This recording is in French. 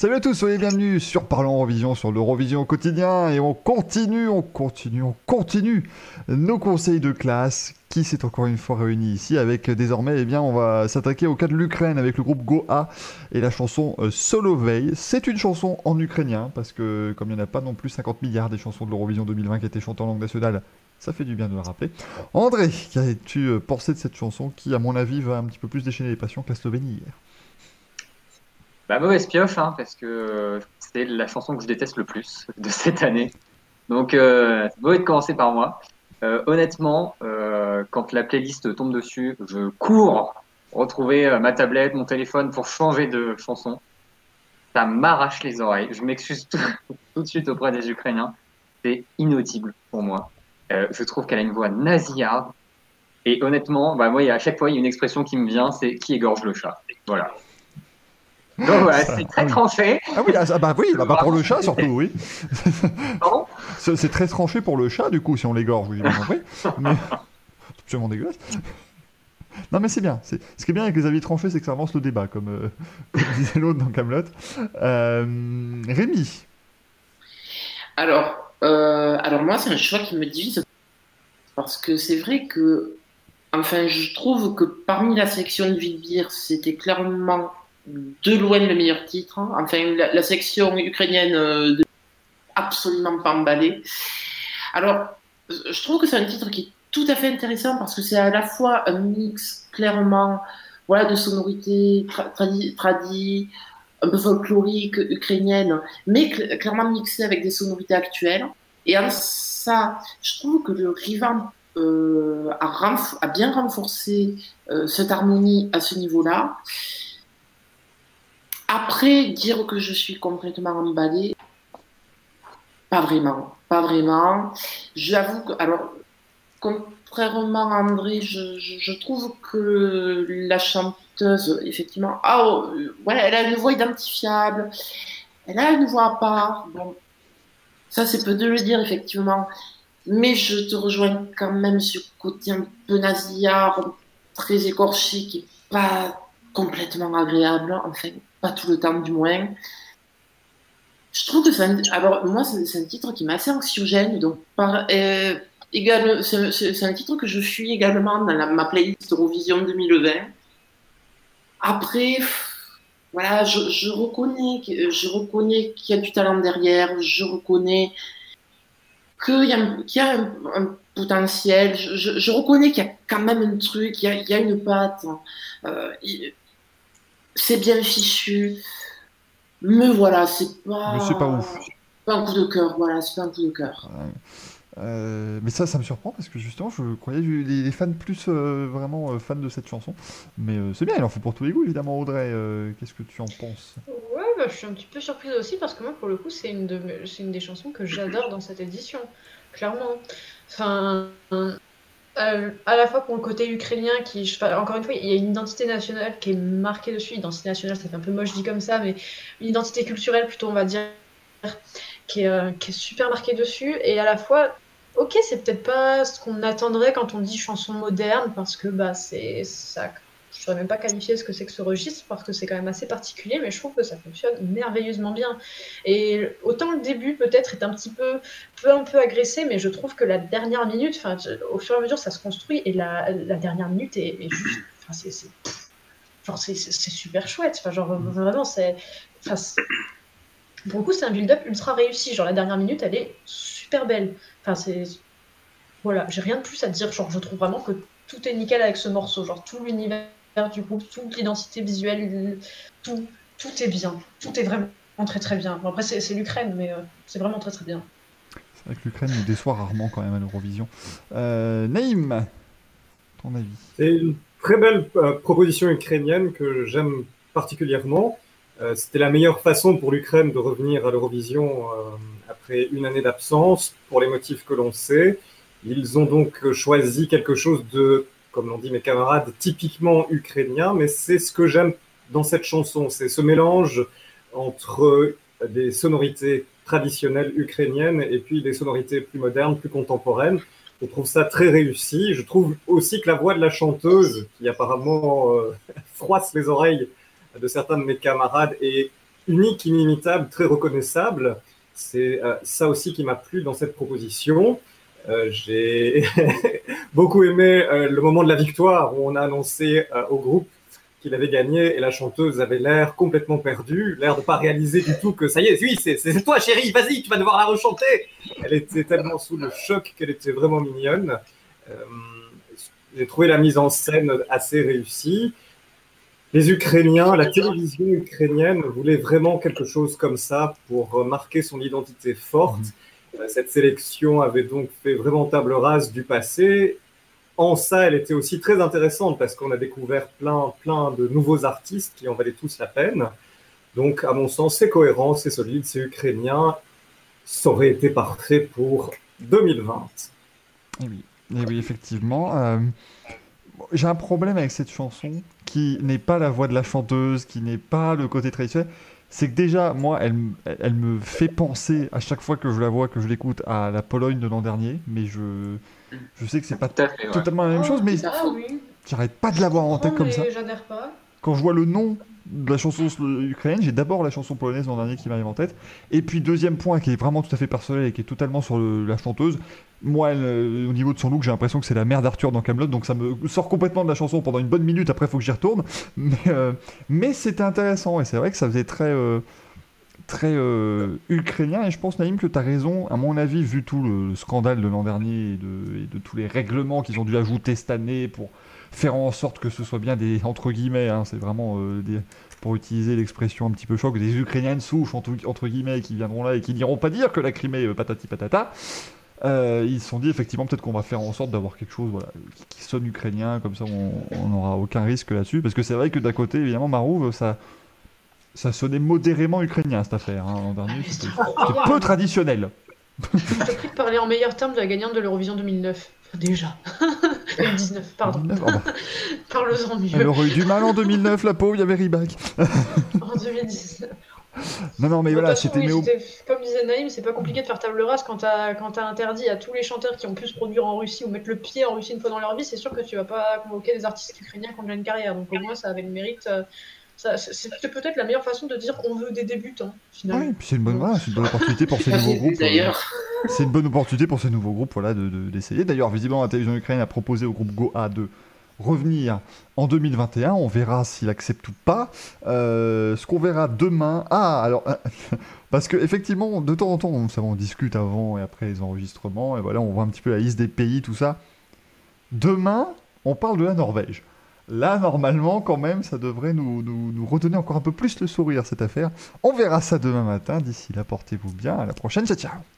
Salut à tous, soyez bienvenus sur Parlons Eurovision, sur l'Eurovision au quotidien. Et on continue, on continue, on continue nos conseils de classe qui s'est encore une fois réunis ici avec désormais, eh bien, on va s'attaquer au cas de l'Ukraine avec le groupe Goa et la chanson euh, Solo Veil. C'est une chanson en ukrainien parce que comme il n'y en a pas non plus 50 milliards des chansons de l'Eurovision 2020 qui étaient chantées en langue nationale, ça fait du bien de le rappeler. André, qu'as-tu euh, pensé de cette chanson qui, à mon avis, va un petit peu plus déchaîner les passions que la Slovénie hier? Bah, mauvaise pioche, hein, parce que c'est la chanson que je déteste le plus de cette année. Donc, euh, mauvais de commencer par moi. Euh, honnêtement, euh, quand la playlist tombe dessus, je cours retrouver euh, ma tablette, mon téléphone pour changer de chanson. Ça m'arrache les oreilles. Je m'excuse tout, tout, de suite auprès des Ukrainiens. C'est inaudible pour moi. Euh, je trouve qu'elle a une voix nasillarde. Et honnêtement, bah, moi, à chaque fois, il y a une expression qui me vient, c'est qui égorge le chat? Voilà. Donc voilà, c'est très tranché. Ah oui, ah, bah oui, bah, bah, pour le chat surtout, oui. Pardon? C'est très tranché pour le chat, du coup, si on l'égorge, vous avez compris. Mais... C'est absolument dégueulasse. Non mais c'est bien. Ce qui est bien avec les avis tranchés, c'est que ça avance le débat, comme, euh, comme disait l'autre dans Camelot. Euh, Rémi. Alors, euh, alors moi, c'est un choix qui me divise parce que c'est vrai que, enfin, je trouve que parmi la section de Villebir, c'était clairement de loin le meilleur titre. Hein. Enfin, la, section ukrainienne euh, de... absolument pas emballée. Alors, je trouve que c'est un titre qui est tout à fait intéressant parce que c'est à la fois un mix clairement voilà, de sonorités tradies, tradi, un peu folklorique ukrainienne, mais cl clairement mixé avec des sonorités actuelles. Et en ça, je trouve que le Rivan euh, a, a, bien renforcé euh, cette harmonie à ce niveau-là. Après, dire que je suis complètement emballée, pas vraiment, pas vraiment. J'avoue que, alors, contrairement à André, je, trouve que la chanteuse, effectivement, ah, oh, ouais, elle a une voix identifiable, elle a une voix à part. Bon, ça, c'est peu de le dire, effectivement. Mais je te rejoins quand même sur le côté un peu nasillard, très écorché, qui n'est pas complètement agréable, en fait pas tout le temps du moins. Je trouve que c'est un, alors moi c'est un titre qui m'est assez anxiogène, donc par, euh, c'est un titre que je suis également dans ma playlist Eurovision 2020. Après, voilà, je, je reconnais, je reconnais qu'il y a du talent derrière, je reconnais qu'il y a, qu y a un, un, potentiel, je, reconnais qu'il y a quand même un truc, il y a, il y a une patte. Euh, c'est bien fichu, mais voilà, c'est pas. Mais c'est pas ouf. Pas un coup de cœur, voilà, c'est pas un coup de cœur. Ouais. Euh, mais ça, ça me surprend parce que justement, je croyais les, les fans plus euh, vraiment euh, fans de cette chanson. Mais euh, c'est bien, il en faut pour tous les goûts, évidemment, Audrey. Euh, qu'est-ce que tu en penses? Ouais, bah, je suis un petit peu surprise aussi parce que moi, pour le coup, c'est une, de, une des chansons que j'adore dans cette édition, clairement. Enfin, euh, à la fois pour le côté ukrainien, qui, encore une fois, il y a une identité nationale qui est marquée dessus. Identité nationale, ça fait un peu moche dit comme ça, mais une identité culturelle plutôt, on va dire, qui est, euh, super marquée dessus. Et à la fois, ok, c'est peut-être pas ce qu'on attendrait quand on dit chanson moderne, parce que bah, c'est ça je ne saurais même pas qualifier ce que c'est que ce registre parce que c'est quand même assez particulier, mais je trouve que ça fonctionne merveilleusement bien. Et autant le début peut-être est un petit peu, un peu agressé, mais je trouve que la dernière minute, enfin, au fur et à mesure, ça se construit et la, dernière minute est, juste, enfin, c'est, genre, c'est, super chouette. Enfin, genre, vraiment, c'est, enfin, pour le coup, c'est un build-up ultra réussi. Genre, la dernière minute, elle est super belle. Enfin, c'est, voilà, j'ai rien de plus à dire. Genre, je trouve vraiment que tout est nickel avec ce morceau. Genre, tout l'univers du groupe, toute l'identité visuelle, tout, tout est bien. Tout est vraiment très très bien. Bon, après, c'est l'Ukraine, mais euh, c'est vraiment très très bien. C'est vrai que l'Ukraine nous déçoit rarement quand même à l'Eurovision. Euh, Naïm, ton avis? C'est une très belle euh, proposition ukrainienne que j'aime particulièrement. Euh, C'était la meilleure façon pour l'Ukraine de revenir à l'Eurovision euh, après une année d'absence, pour les motifs que l'on sait. Ils ont donc choisi quelque chose de comme l'ont dit mes camarades, typiquement ukrainien, mais c'est ce que j'aime dans cette chanson, c'est ce mélange entre des sonorités traditionnelles ukrainiennes et puis des sonorités plus modernes, plus contemporaines. Je trouve ça très réussi. Je trouve aussi que la voix de la chanteuse, qui apparemment euh, froisse les oreilles de certains de mes camarades, est unique, inimitable, très reconnaissable. C'est euh, ça aussi qui m'a plu dans cette proposition. Euh, j'ai beaucoup aimé euh, le moment de la victoire où on a annoncé au groupe qu'il avait gagné et la chanteuse avait l'air complètement perdue, l'air de pas réaliser du tout que ça y est, oui, c'est toi chérie, vas-y, tu vas devoir la rechanter. Elle était tellement sous le choc qu'elle était vraiment mignonne. J'ai trouvé la mise en scène assez réussie. Les Ukrainiens, la télévision ukrainienne voulait vraiment quelque chose comme ça pour marquer son identité forte. Mhm. Euh, cette sélection avait donc fait vraiment table rase du passé. En ça, elle était aussi très intéressante parce qu'on a découvert plein, plein de nouveaux artistes qui en valaient tous la peine. Donc, à mon sens, c'est cohérent, c'est solide, c'est ukrainien. Ça aurait été parfait pour 2020. Et oui, et oui effectivement. Euh, j'ai un problème avec cette chanson qui n'est pas la voix de la chanteuse, qui n'est pas le côté traditionnel. C'est que déjà, moi, elle, elle me fait penser à chaque fois que je la vois, que je l'écoute, à la Pologne de l'an dernier. Mais je, je sais que c'est pas totalement la même chose, mais ah, oui. j'arrête pas de l'avoir en tête comme ça. Pas. Quand je vois le nom la chanson ukrainienne, j'ai d'abord la chanson polonaise l'an dernier qui m'arrive en tête. Et puis, deuxième point qui est vraiment tout à fait personnel et qui est totalement sur la chanteuse, moi, au niveau de son look, j'ai l'impression que c'est la mère d'Arthur dans Camelot, donc ça me sort complètement de la chanson pendant une bonne minute. Après, il faut que j'y retourne. Mais, euh, c'était intéressant et c'est vrai que ça faisait très. Euh, très euh, ukrainien. Et je pense Naïm que tu as raison. À mon avis vu tout le, scandale de l'an dernier et de, de, tous les règlements qu'ils ont dû ajouter cette année pour faire en sorte que ce soit bien des entre guillemets hein, c'est vraiment des, pour utiliser l'expression un petit peu choc des ukrainiennes souches entre, guillemets qui viendront là et qui n'iront pas dire que la Crimée patati patata. Euh, ils se sont dit effectivement peut-être qu'on va faire en sorte d'avoir quelque chose qui, sonne ukrainien, comme ça on n'aura aucun risque là-dessus. Parce que c'est vrai que d'un côté, évidemment, Marouve, ça, ça sonnait modérément ukrainien cette affaire. Hein, L'an dernier, ah, c'était peu traditionnel. J'ai pris de parler en meilleurs termes de la gagnante de l'Eurovision 2009. Déjà. 2019, pardon. 2019, oh bah. Parle-en mieux. Elle aurait eu du mal en 2009, la pauvre, il y avait Ribac. en 2019. Non, non, mais voilà, c'était. Comme disait Naïm, c'est pas compliqué de faire table rase quand t'as as interdit à tous les chanteurs qui ont pu se produire en Russie ou mettre le pied en Russie une fois dans leur vie. C'est sûr que tu vas pas convoquer des artistes ukrainiens qui ont déjà une carrière. Donc au moins, ça avait le mérite. C'était peut-être la meilleure façon de dire on veut des débutants. Finalement. Oui, c'est une bonne, une bonne opportunité pour ces nouveaux groupes. D'ailleurs. c'est une bonne opportunité pour ces nouveaux groupes voilà, d'essayer. De, D'ailleurs, visiblement, la télévision ukrainienne a proposé au groupe Goa de revenir en 2021. On verra s'il accepte ou pas. Euh, ce qu'on verra demain. Ah, alors. parce que effectivement, de temps en temps, on, on discute avant et après les enregistrements. Et voilà, on voit un petit peu la liste des pays, tout ça. Demain, on parle de la Norvège. Là, normalement, quand même, ça devrait nous, redonner encore un peu plus le sourire, cette affaire. On verra ça demain matin. D'ici là, portez-vous bien. À la prochaine. Ciao, ciao